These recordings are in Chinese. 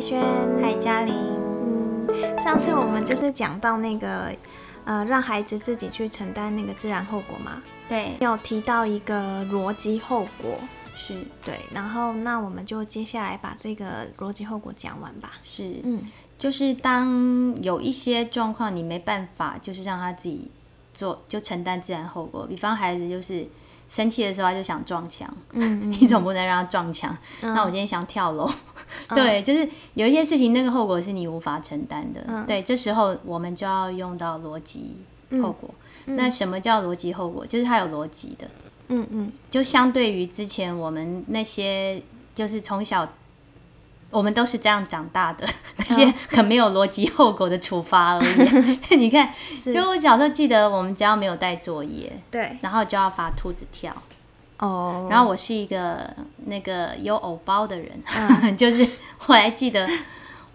慧轩，嗨，嘉玲。嗯，上次我们就是讲到那个，呃，让孩子自己去承担那个自然后果嘛。对，有提到一个逻辑后果，是对。然后，那我们就接下来把这个逻辑后果讲完吧。是，嗯，就是当有一些状况你没办法，就是让他自己做，就承担自然后果。比方孩子就是生气的时候，他就想撞墙，嗯你总不能让他撞墙。那我今天想跳楼，对，就是有一些事情，那个后果是你无法承担的。嗯对，这时候我们就要用到逻辑后果。那什么叫逻辑后果？就是它有逻辑的。嗯嗯就相对于之前我们那些，就是从小我们都是这样长大的 那些很没有逻辑后果的处罚而已。你看，就我小时候记得，我们只要没有带作业，对，然后就要罚兔子跳。哦，然后我是一个那个有偶包的人，就是我还记得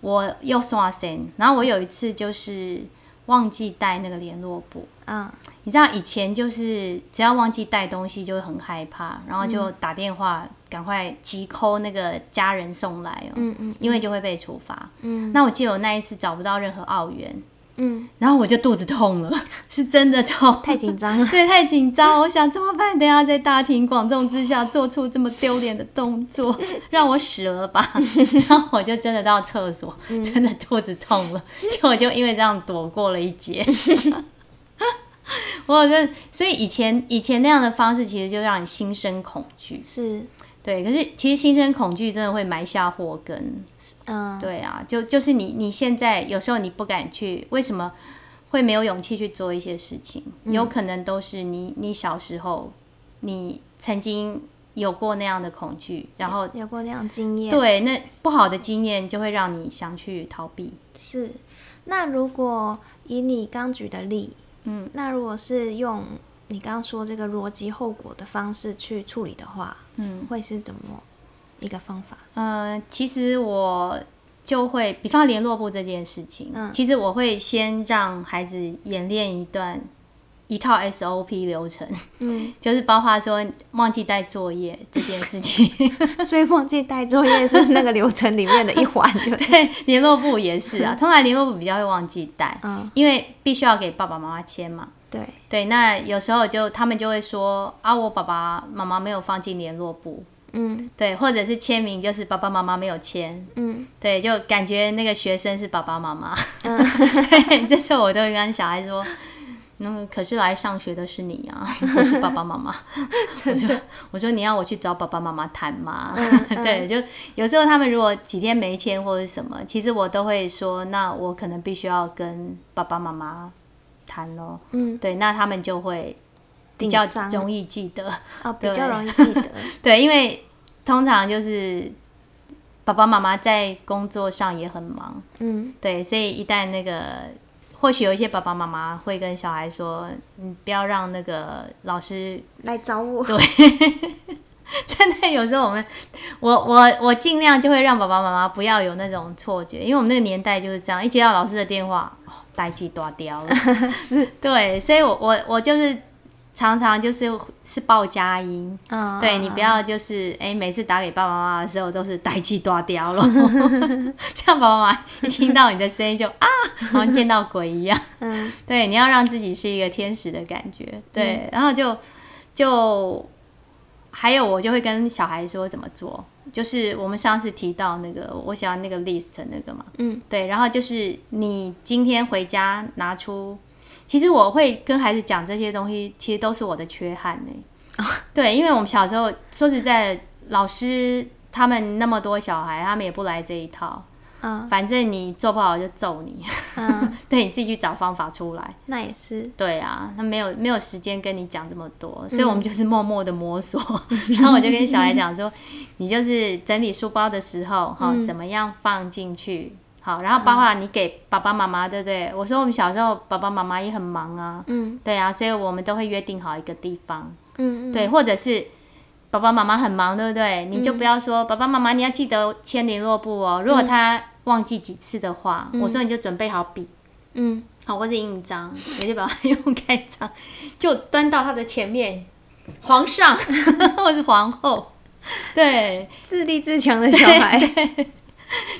我又刷身，然后我有一次就是忘记带那个联络簿。嗯。你知道以前就是只要忘记带东西就会很害怕，然后就打电话赶快急 call 那个家人送来哦，嗯嗯因为就会被处罚。嗯那我记得我那一次找不到任何澳元，嗯，然后我就肚子痛了，是真的痛，太紧张了。对，太紧张，我想怎么办？等一下在大庭广众之下做出这么丢脸的动作，让我死了吧？然后我就真的到厕所，真的肚子痛了，结果就因为这样躲过了一劫。我真，所以以前以前那样的方式，其实就让你心生恐惧。是，对，可是其实心生恐惧真的会埋下祸根。嗯，对啊，就就是你你现在有时候你不敢去，为什么会没有勇气去做一些事情？有可能都是你你小时候你曾经有过那样的恐惧，然后有过那样经验。对那不好的经验就会让你想去逃避。是，那如果以你刚举的例，嗯，那如果是用你刚刚说这个逻辑后果的方式去处理的话，嗯，会是怎么一个方法？呃，其实我就会，比方联络部这件事情，嗯其实我会先让孩子演练一段一套 SOP 流程，嗯，就是包括说忘记带作业这件事情。所以忘记带作业是那个流程里面的一环，就对。对，联络部也是啊，通常联络部比较会忘记带，嗯，因为必须要给爸爸妈妈签嘛。对，对，那有时候就他们就会说啊，我爸爸妈妈没有放进联络部，嗯。对，或者是签名就是爸爸妈妈没有签，嗯。对，就感觉那个学生是爸爸妈妈。嗯。对，这时候我都会跟小孩说，那可是来上学的是你啊，不是爸爸妈妈。我说我说你要我去找爸爸妈妈谈吗？嗯对，就有时候他们如果几天没签或者什么，其实我都会说，那我可能必须要跟爸爸妈妈谈咯。嗯，对，那他们就会比较容易记得。哦，比对较容易记得。对，因为通常就是爸爸妈妈在工作上也很忙，嗯对，所以一旦那个，或许有一些爸爸妈妈会跟小孩说，你不要让那个老师，来找我。对 真的有时候我们，我我我尽量就会让爸爸妈妈不要有那种错觉，因为我们那个年代就是这样，一接到老师的电话，哦，呆记断掉了，是，对，所以我我我就是常常就是是报佳音，嗯，对你不要就是哎、每次打给爸爸妈妈的时候都是呆气断掉了，这样爸爸妈妈一听到你的声音就啊，好像见到鬼一样。嗯。对，你要让自己是一个天使的感觉，对，然后就就还有我就会跟小孩说怎么做，就是我们上次提到那个我想要那个 list 那个嘛，嗯。对，然后就是你今天回家拿出，其实我会跟孩子讲这些东西，其实都是我的缺憾呢。对，因为我们小时候说实在，老师他们那么多小孩，他们也不来这一套，嗯反正你做不好就揍你，嗯，对，你自己去找方法出来。那也是。对啊，他没有没有时间跟你讲这么多，所以我们就是默默的摸索。然后我就跟小孩讲说，你就是整理书包的时候，哈、怎么样放进去？好，然后包括你给爸爸妈妈，对不对？我说我们小时候爸爸妈妈也很忙啊，嗯对啊，所以我们都会约定好一个地方，嗯嗯，对，或者是爸爸妈妈很忙，对不对？你就不要说、爸爸妈妈你要记得签联络簿哦，如果他忘记几次的话，我说你就准备好笔。嗯。好，或者印章，你就把它用盖章，就端到他的前面，皇上 或是皇后，对。自立自强的小孩。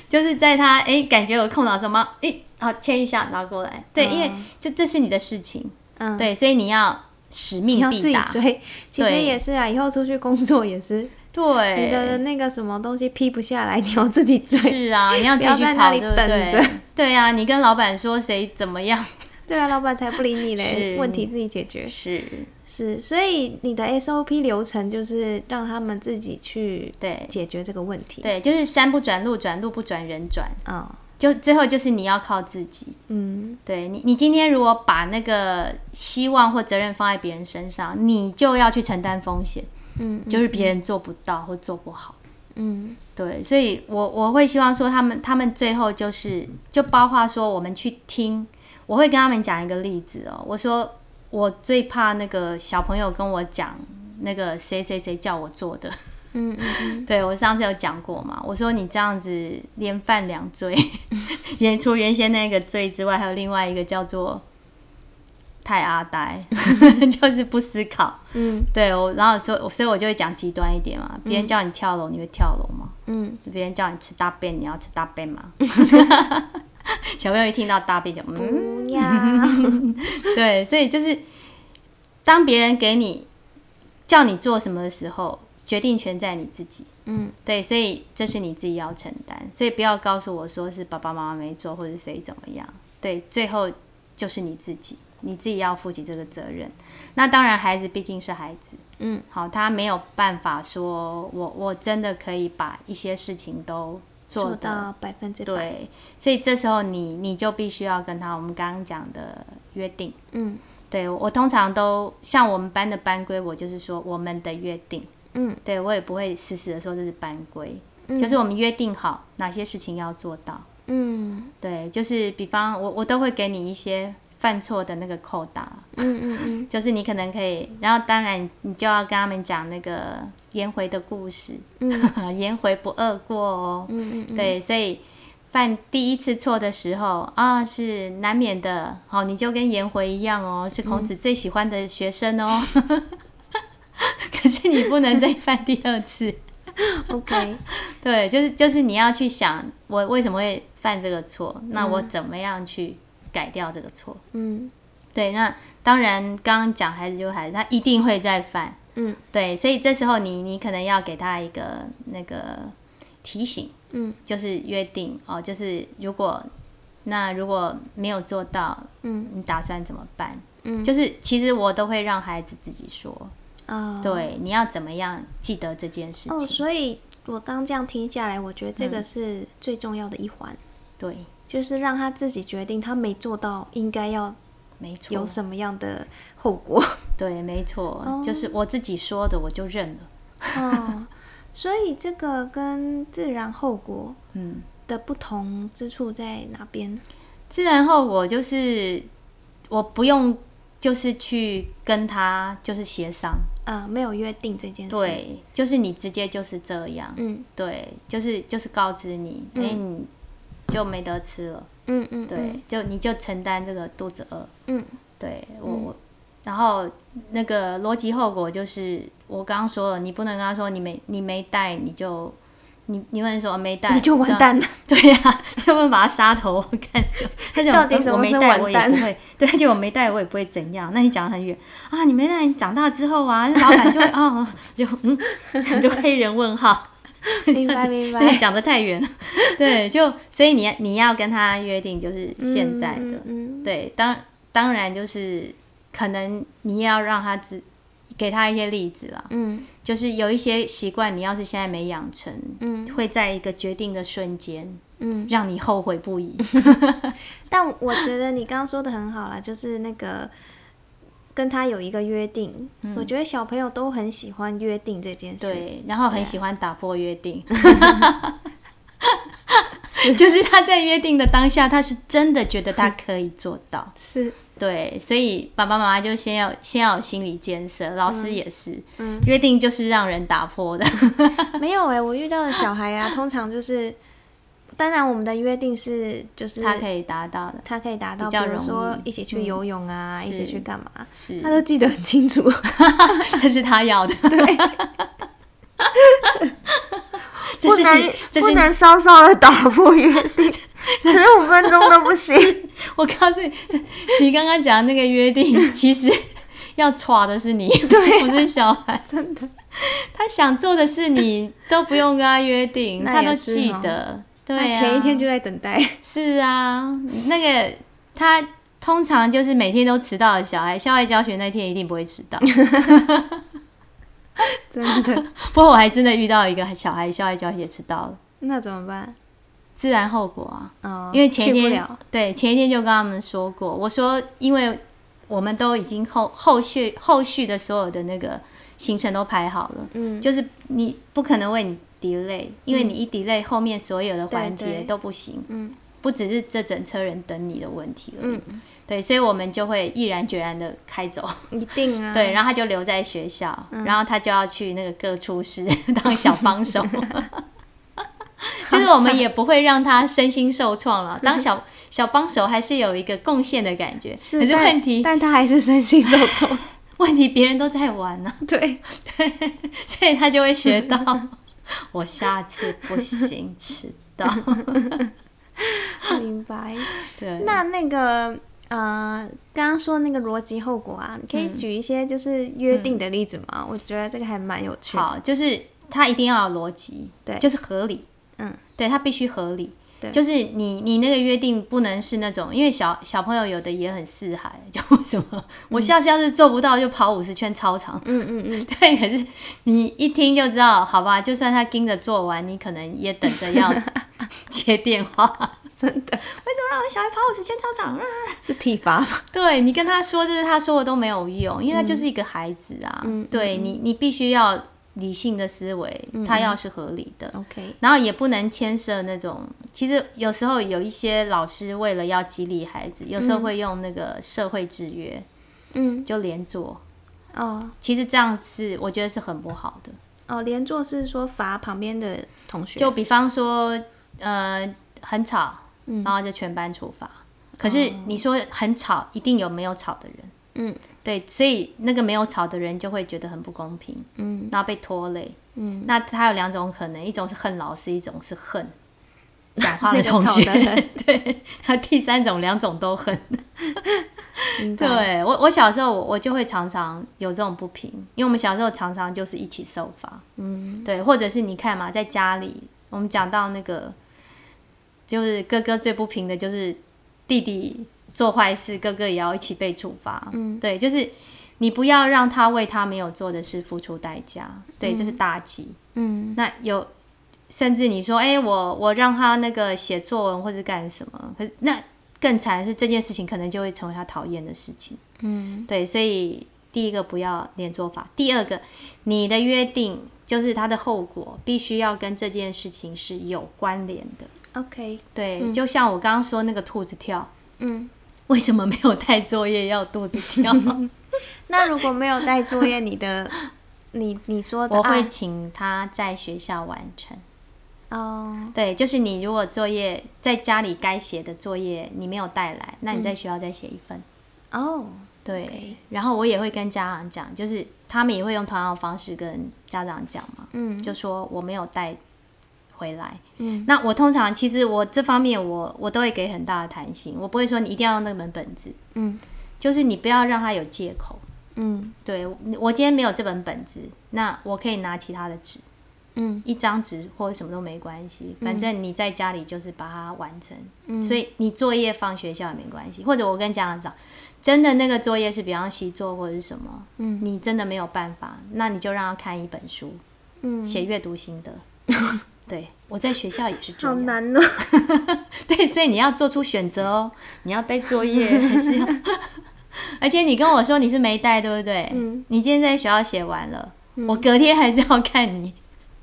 就是在他哎、感觉有空档的时候，妈哎好签一下拿过来，对，因为这这是你的事情，嗯，对，所以你要使命必达，追。其实也是啊，以后出去工作也是，对，你的那个什么东西批不下来，你要自己追。是啊，你要自己 去不要在那跑，对不里等对着？对啊，你跟老板说谁怎么样，对啊，老板才不理你嘞，问题自己解决。是是，所以你的 SOP 流程就是让他们自己去对解决这个问题。对，就是山不转路，转路不转人转，啊、就最后就是你要靠自己。嗯，对你，你今天如果把那个希望或责任放在别人身上，你就要去承担风险，嗯就是别人做不到或做不好。嗯对，所以我我会希望说，他们他们最后就是就包括说，我们去听，我会跟他们讲一个例子哦。我说我最怕那个小朋友跟我讲那个谁谁谁叫我做的。嗯嗯嗯，对我上次有讲过嘛，我说你这样子连犯两罪，原除原先那个罪之外，还有另外一个叫做太阿呆，就是不思考。嗯对我，然后所以所以我就会讲极端一点嘛，别人叫你跳楼，你会跳楼吗？嗯，别人叫你吃大便，你要吃大便吗？小朋友一听到大便就嗯，不要。对，所以就是当别人给你叫你做什么的时候，决定权在你自己。嗯对，所以这是你自己要承担，所以不要告诉我说是爸爸妈妈没做，或者谁怎么样。对，最后就是你自己，你自己要负起这个责任。那当然，孩子毕竟是孩子，嗯，好，他没有办法说我我真的可以把一些事情都做做到百分之百。对，所以这时候你你就必须要跟他我们刚刚讲的约定。嗯对我通常都像我们班的班规，我就是说我们的约定。嗯对我也不会死死的说这是班规，嗯就是我们约定好哪些事情要做到。嗯对，就是比方我我都会给你一些犯错的那个扣打，嗯嗯嗯就是你可能可以，然后当然你就要跟他们讲那个颜回的故事，嗯 颜回不贰过哦。嗯嗯，对，所以犯第一次错的时候啊，是难免的。好，你就跟颜回一样哦，是孔子最喜欢的学生哦。可是你不能再犯第二次。，OK，对，就是就是你要去想，我为什么会犯这个错？那我怎么样去改掉这个错？嗯。对，那当然，刚刚讲孩子就孩子，他一定会再犯。嗯。对，所以这时候你你可能要给他一个那个提醒，嗯。就是约定哦，就是如果那如果没有做到，嗯。你打算怎么办？嗯，就是其实我都会让孩子自己说，哦，对，你要怎么样记得这件事哦，情？所以我刚这样听下来，我觉得这个是最重要的一环，对，就是让他自己决定他没做到应该要没错，有什么样的后果。对，没错，哦。就是我自己说的，我就认了。哦，所以这个跟自然后果嗯，的不同之处在哪边？自然后果就是我不用，就是去跟他就是协商，啊，没有约定这件事。，对，就是你直接就是这样，嗯。对，就是就是告知你，哎、你就没得吃了，嗯嗯，对，就你就承担这个肚子饿，嗯对我我，然后那个逻辑后果就是我刚刚说了，你不能跟他说你没你没带你就。你你不能说没带，你就完蛋了。对呀、要不然把他杀头干什么？他讲到底是我没带，我也不会。对，而且我没带，我也不会怎样。那你讲得很远啊，你没带，你长大之后啊，那老板就会啊，就嗯，就黑人问号。明白 明白。对，讲的太远了。对，就所以你你要跟他约定，就是现在的。嗯嗯对，当当然就是可能你也要让他知，给他一些例子啦。嗯就是有一些习惯，你要是现在没养成，嗯会在一个决定的瞬间，嗯。让你后悔不已。但我觉得你刚刚说的很好啦，就是那个跟他有一个约定。我觉得小朋友都很喜欢约定这件事。对，然后很喜欢打破约定。就是他在约定的当下，他是真的觉得他可以做到。是，对，所以爸爸妈妈就先要先要有心理建设，老师也是，嗯约定就是让人打破的。没有哎、我遇到的小孩啊，通常就是，当然我们的约定是就是他可以达到的，他可以达到，比较容比如说易一起去游泳啊，是一起去干嘛，是他都记得很清楚。这是他要的。这是不能这是不能稍稍的打破约定，十五分钟都不行。我告诉你，你刚刚讲的那个约定，其实要耍的是你，对不是小孩。真的，他想做的事，你都不用跟他约定，他都记得。对啊，前一天就在等待。是啊，那个他通常就是每天都迟到的小孩，校外教学那天一定不会迟到。真的，不过我还真的遇到一个小孩校外教学迟到了，那怎么办？自然后果啊。哦，因为前一天。对前一天就跟他们说过，我说因为我们都已经后后续后续的所有的那个行程都排好了，嗯，就是你不可能为你 delay，因为你一 delay 后面所有的环节都不行，嗯。不只是这整车人等你的问题而已，嗯，对，所以我们就会毅然决然的开走，一定啊。对，然后他就留在学校，嗯。然后他就要去那个各处室 当小帮手。就是我们也不会让他身心受创了，当小小帮手还是有一个贡献的感觉。是，可是问题但他还是身心受创。问题别人都在玩呢、对。对，所以他就会学到，我下次不行迟到。明白。对，那那个呃，刚刚说那个逻辑后果啊，你可以举一些就是约定的例子吗？我觉得这个还蛮有趣的。好，就是它一定要有逻辑，对就是合理。嗯，对他必须合理。对就是你你那个约定不能是那种，因为小小朋友有的也很四海，就为什么我下次要是做不到就跑五十圈操场，嗯嗯嗯，对，可是你一听就知道，好吧，就算他盯着做完，你可能也等着要 接电话。真的为什么让我小孩跑五十圈操场？是体罚吗？对你跟他说，就是他说的都没有用，因为他就是一个孩子啊。嗯对你，你必须要理性的思维，他要是合理的。OK，然后也不能牵涉那种，其实有时候有一些老师为了要激励孩子，有时候会用那个社会制约，嗯，就连坐。哦。其实这样是我觉得是很不好的。哦，连坐是说罚旁边的同学，就比方说，呃，很吵，然后就全班处罚。可是你说很吵，一定有没有吵的人，嗯对，所以那个没有吵的人就会觉得很不公平，嗯然后被拖累。嗯，那他有两种可能，一种是恨老师，一种是恨讲话那个的同学。对，还有第三种，两种都恨。对我，我小时候我我就会常常有这种不平，因为我们小时候常常就是一起受罚。嗯对，或者是你看嘛，在家里，我们讲到那个，就是哥哥最不平的就是弟弟做坏事，哥哥也要一起被处罚。嗯，对，就是你不要让他为他没有做的事付出代价。对，这是大忌。嗯那有，甚至你说，哎、我我让他那个写作文或者干什么，可是那更惨的是这件事情可能就会成为他讨厌的事情。嗯对，所以第一个不要连做法，第二个你的约定就是它的后果必须要跟这件事情是有关联的。，OK，对，就像我刚刚说那个兔子跳，嗯，为什么没有带作业要肚子跳？那如果没有带作业，你的你你说的我会啊请他在学校完成。哦，对，就是你如果作业在家里该写的作业你没有带来，那你在学校再写一份。哦，对然后我也会跟家长讲，就是他们也会用同样的方式跟家长讲嘛，嗯就说我没有带回来。嗯。那我通常其实我这方面我我都会给很大的弹性，我不会说你一定要用那本本子，嗯。就是你不要让他有借口。嗯。对我今天没有这本本子，那我可以拿其他的纸，嗯。一张纸或者什么都没关系，反正你在家里就是把它完成。嗯。所以你作业放学校也没关系，或者我跟家长讲，真的那个作业是比方习作或者是什么，嗯。你真的没有办法，那你就让他看一本书，嗯，写阅读心得。对，我在学校也是这样好。难哦。对，所以你要做出选择哦，你要带作业 还是要？而且你跟我说你是没带，对不对？嗯，你今天在学校写完了，我隔天还是要看你。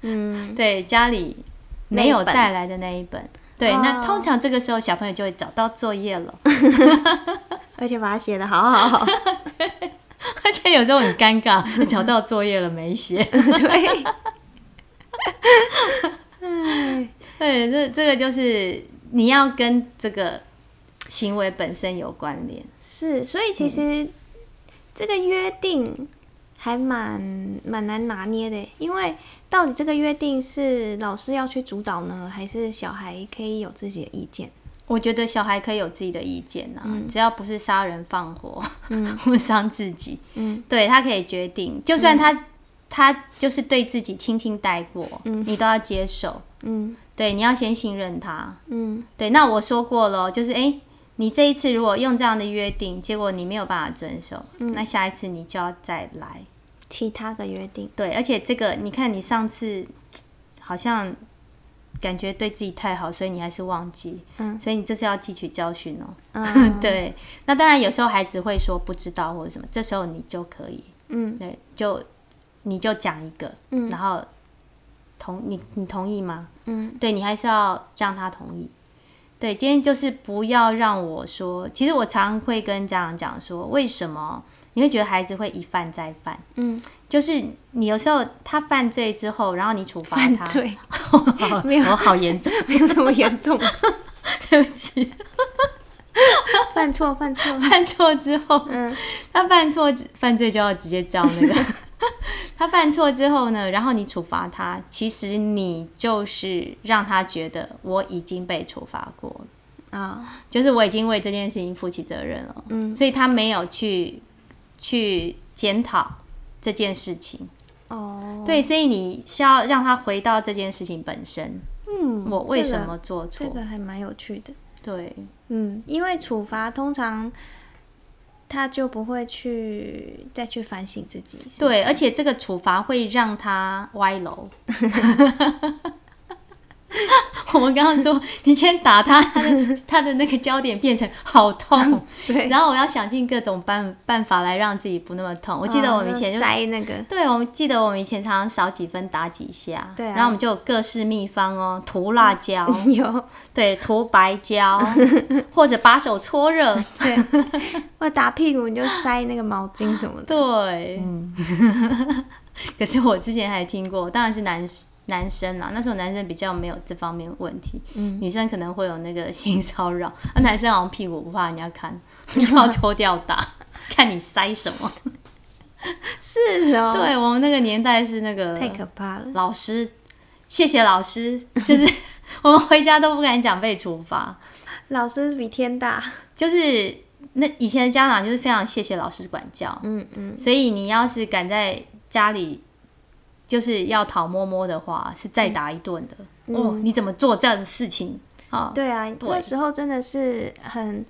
嗯，对，家里没有带来的那一本。对，那哦通常这个时候小朋友就会找到作业了，而且把它写的好好好。而且有时候很尴尬，找到作业了没写。对，哎，对，这这个就是你要跟这个行为本身有关联。是，所以其实这个约定还蛮蛮难拿捏的，因为到底这个约定是老师要去主导呢，还是小孩可以有自己的意见？我觉得小孩可以有自己的意见呐，只要不是杀人放火，嗯，或伤自己，嗯，对他可以决定，就算他他就是对自己轻轻带过，嗯，你都要接受，嗯，对，你要先信任他，嗯，对。那我说过了，就是哎，你这一次如果用这样的约定，结果你没有办法遵守，那下一次你就要再来其他的约定，对。而且这个你看，你上次好像。感觉对自己太好，所以你还是忘记，嗯，所以你这次要汲取教训哦。嗯，对。那当然，有时候孩子会说不知道或者什么，这时候你就可以，嗯，对，就你就讲一个，嗯，然后同你你同意吗？嗯，对你还是要让他同意。对，今天就是不要让我说，其实我常会跟家长讲说，为什么？你会觉得孩子会一犯再犯，嗯，就是你有时候他犯罪之后，然后你处罚他，犯罪。没有，好严重，没有这么严重，对不起，犯错犯错。犯错之后，嗯，他犯错犯罪就要直接叫那个，他犯错之后呢，然后你处罚他，其实你就是让他觉得我已经被处罚过啊，就是我已经为这件事情负起责任了，嗯，所以他没有去。去检讨这件事情哦，对，所以你是要让他回到这件事情本身。嗯，我为什么做错？这个还蛮有趣的。对，嗯，因为处罚通常他就不会去再去反省自己。对，而且这个处罚会让他歪楼。我们刚刚说，你先打他，他的他的那个焦点变成好痛，对。然后我要想尽各种办办法来让自己不那么痛。我记得我们以前就塞那个，对，我们记得我们以前常常少几分打几下，对。然后我们就有各式秘方哦，涂辣椒，有，对，涂白胶，或者把手搓热，对。或打屁股你就塞那个毛巾什么的，对。嗯。可是我之前还听过，当然是男。男生啊，那时候男生比较没有这方面问题，女生可能会有那个性骚扰。那 男生好像屁股不怕人家看，要抽掉打，看你塞什么。是哦，对我们那个年代是那个太可怕了。老师，谢谢老师，就是我们回家都不敢讲被处罚。老师比天大，就是那以前的家长就是非常谢谢老师管教，嗯嗯，所以你要是敢在家里。就是要讨摸摸的话，是再打一顿的哦。你怎么做这样的事情啊？对啊，那时候真的是很，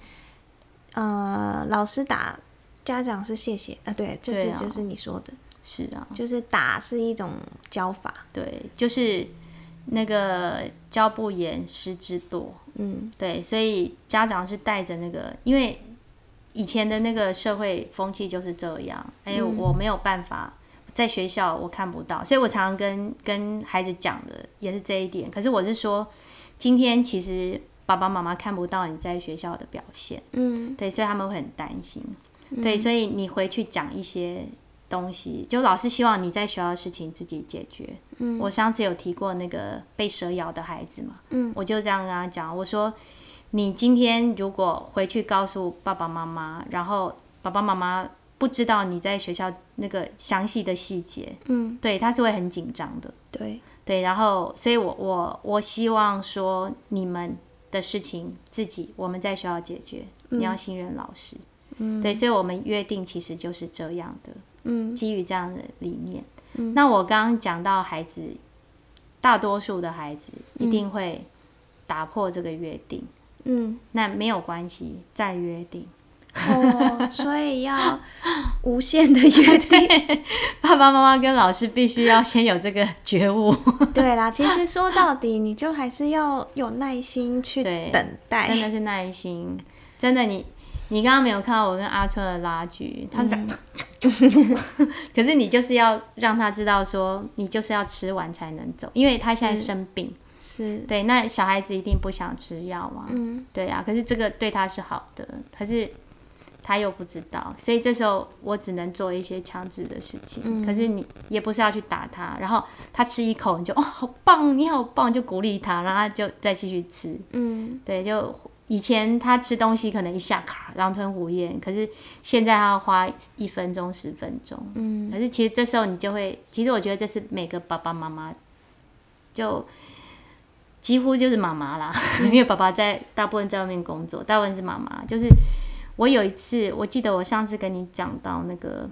呃，老师打家长是谢谢啊。对，就是就是你说的，是啊，就是打是一种教法，对，就是那个教不严，师之惰。嗯，对，所以家长是带着那个，因为以前的那个社会风气就是这样。哎，我没有办法。在学校我看不到，所以我常常跟跟孩子讲的也是这一点。可是我是说，今天其实爸爸妈妈看不到你在学校的表现，嗯，对，所以他们会很担心，对，所以你回去讲一些东西，就老师希望你在学校的事情自己解决。嗯，我上次有提过那个被蛇咬的孩子嘛，嗯，我就这样跟他讲，我说你今天如果回去告诉爸爸妈妈，然后爸爸妈妈。不知道你在学校那个详细的细节，嗯，对，他是会很紧张的，对。对，然后，所以我我我希望说你们的事情自己我们在学校解决，你要信任老师，嗯，对，所以我们约定其实就是这样的，嗯，基于这样的理念，嗯，那我刚刚讲到孩子，大多数的孩子一定会打破这个约定，嗯，那没有关系，再约定。哦，所以要无限的约定，爸爸妈妈跟老师必须要先有这个觉悟。对啦，其实说到底，你就还是要有耐心去等待，真的是耐心。真的，你你刚刚没有看到我跟阿春的拉锯，他是，可是你就是要让他知道说，你就是要吃完才能走，因为他现在生病。是对，那小孩子一定不想吃药嘛？嗯，对啊。可是这个对他是好的，可是。他又不知道，所以这时候我只能做一些强制的事情。可是你也不是要去打他，然后他吃一口你就哦好棒，你好棒，就鼓励他，然后他就再继续吃。嗯，对，就以前他吃东西可能一下卡狼吞虎咽，可是现在他要花一分钟十分钟。嗯，可是其实这时候你就会，其实我觉得这是每个爸爸妈妈就几乎就是妈妈啦，因为爸爸在大部分在外面工作，大部分是妈妈。就是我有一次，我记得我上次跟你讲到那个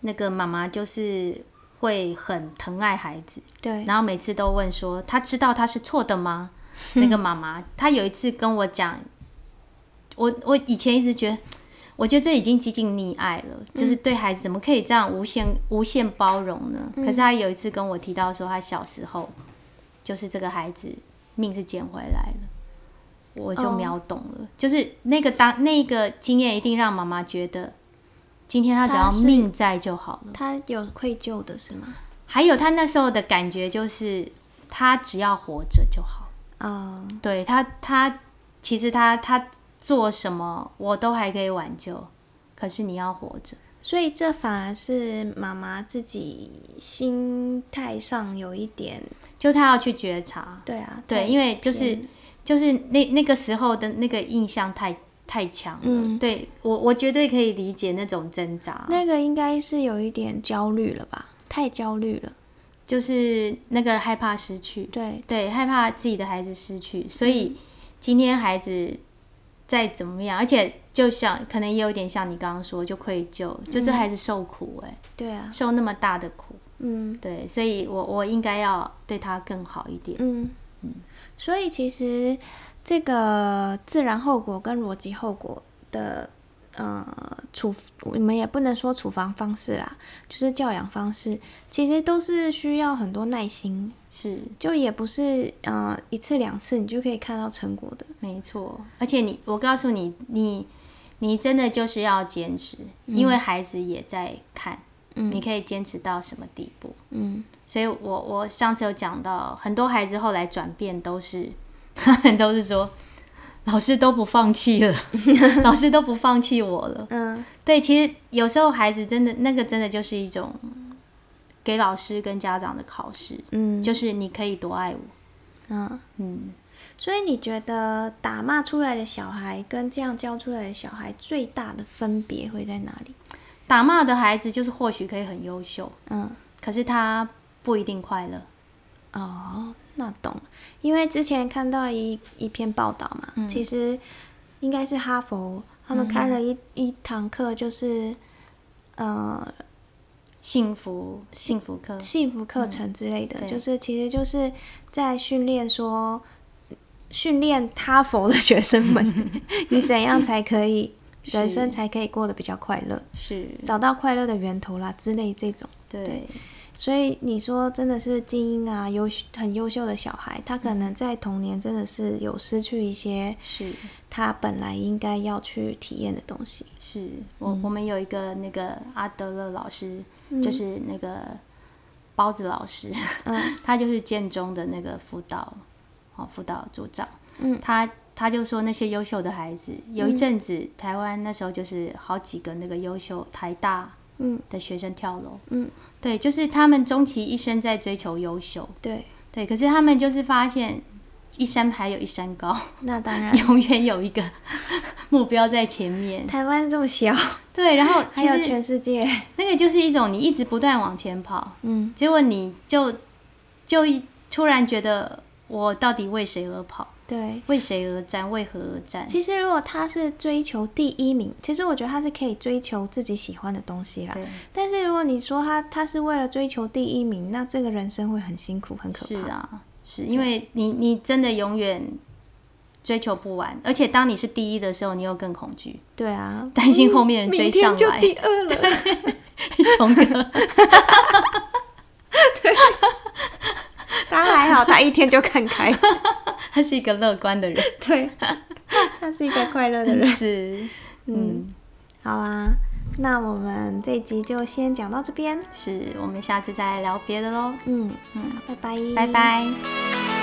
那个妈妈就是会很疼爱孩子，对，然后每次都问说，他知道他是错的吗？那个妈妈，她有一次跟我讲，我我以前一直觉得，我觉得这已经接近溺爱了，就是对孩子怎么可以这样无限无限包容呢？可是她有一次跟我提到说，她小时候就是这个孩子命是捡回来了，我就秒懂了，就是那个当那个经验一定让妈妈觉得，今天他只要命在就好了，他有愧疚的是吗？还有他那时候的感觉就是，他只要活着就好。哦，对他，他其实他他做什么我都还可以挽救，可是你要活着，所以这反而是妈妈自己心态上有一点，就她要去觉察。对啊，对，因为就是就是那那个时候的那个印象太太强了，对我我绝对可以理解那种挣扎。那个应该是有一点焦虑了吧？太焦虑了。就是那个害怕失去，对。对，害怕自己的孩子失去，所以今天孩子再怎么样，而且就像可能也有点像你刚刚说，就愧疚，就这孩子受苦哎，对啊，受那么大的苦，嗯，对，所以我我应该要对他更好一点，嗯。嗯，所以其实这个自然后果跟逻辑后果的。呃，处我们也不能说处罚方式啦，就是教养方式，其实都是需要很多耐心，是，就也不是呃一次两次你就可以看到成果的，没错。而且你，我告诉你，你你真的就是要坚持，因为孩子也在看，嗯，你可以坚持到什么地步，嗯。所以我我上次有讲到，很多孩子后来转变都是，都是说。老师都不放弃了，老师都不放弃我了。嗯，对，其实有时候孩子真的那个真的就是一种给老师跟家长的考试。嗯，就是你可以多爱我。嗯嗯，所以你觉得打骂出来的小孩跟这样教出来的小孩最大的分别会在哪里？打骂的孩子就是或许可以很优秀，嗯，可是他不一定快乐。哦。那懂，因为之前看到一一篇报道嘛，其实应该是哈佛他们开了一一堂课，就是呃幸福幸福课。幸福课程之类的，就是其实就是在训练说训练哈佛的学生们，你怎样才可以人生才可以过得比较快乐，是。找到快乐的源头啦之类这种，对。所以你说真的是精英啊，优很优秀的小孩，他可能在童年真的是有失去一些，是他本来应该要去体验的东西。是我我们有一个那个阿德勒老师，就是那个包子老师，他就是建中的那个辅导，哦辅导组长。嗯，他他就说那些优秀的孩子，有一阵子台湾那时候就是好几个那个优秀台大。嗯，的学生跳楼，嗯，对，就是他们终其一生在追求优秀，对。对，可是他们就是发现一山还有一山高，那当然。永远有一个 目标在前面。台湾这么小，对，然后 还有全世界，那个就是一种你一直不断往前跑，嗯，结果你就就突然觉得我到底为谁而跑？对，为谁而战？为何而战？其实，如果他是追求第一名，其实我觉得他是可以追求自己喜欢的东西啦。对。但是，如果你说他他是为了追求第一名，那这个人生会很辛苦、很可怕。是啊，是因为你你真的永远追求不完，而且当你是第一的时候，你又更恐惧。对啊，担心后面人追上来。就第二了，熊哥。对。他还好，他一天就看开。他是一个乐观的人，对，他是一个快乐的人。是，嗯，好啊，那我们这集就先讲到这边。是我们下次再聊别的喽。嗯嗯，拜拜，拜拜。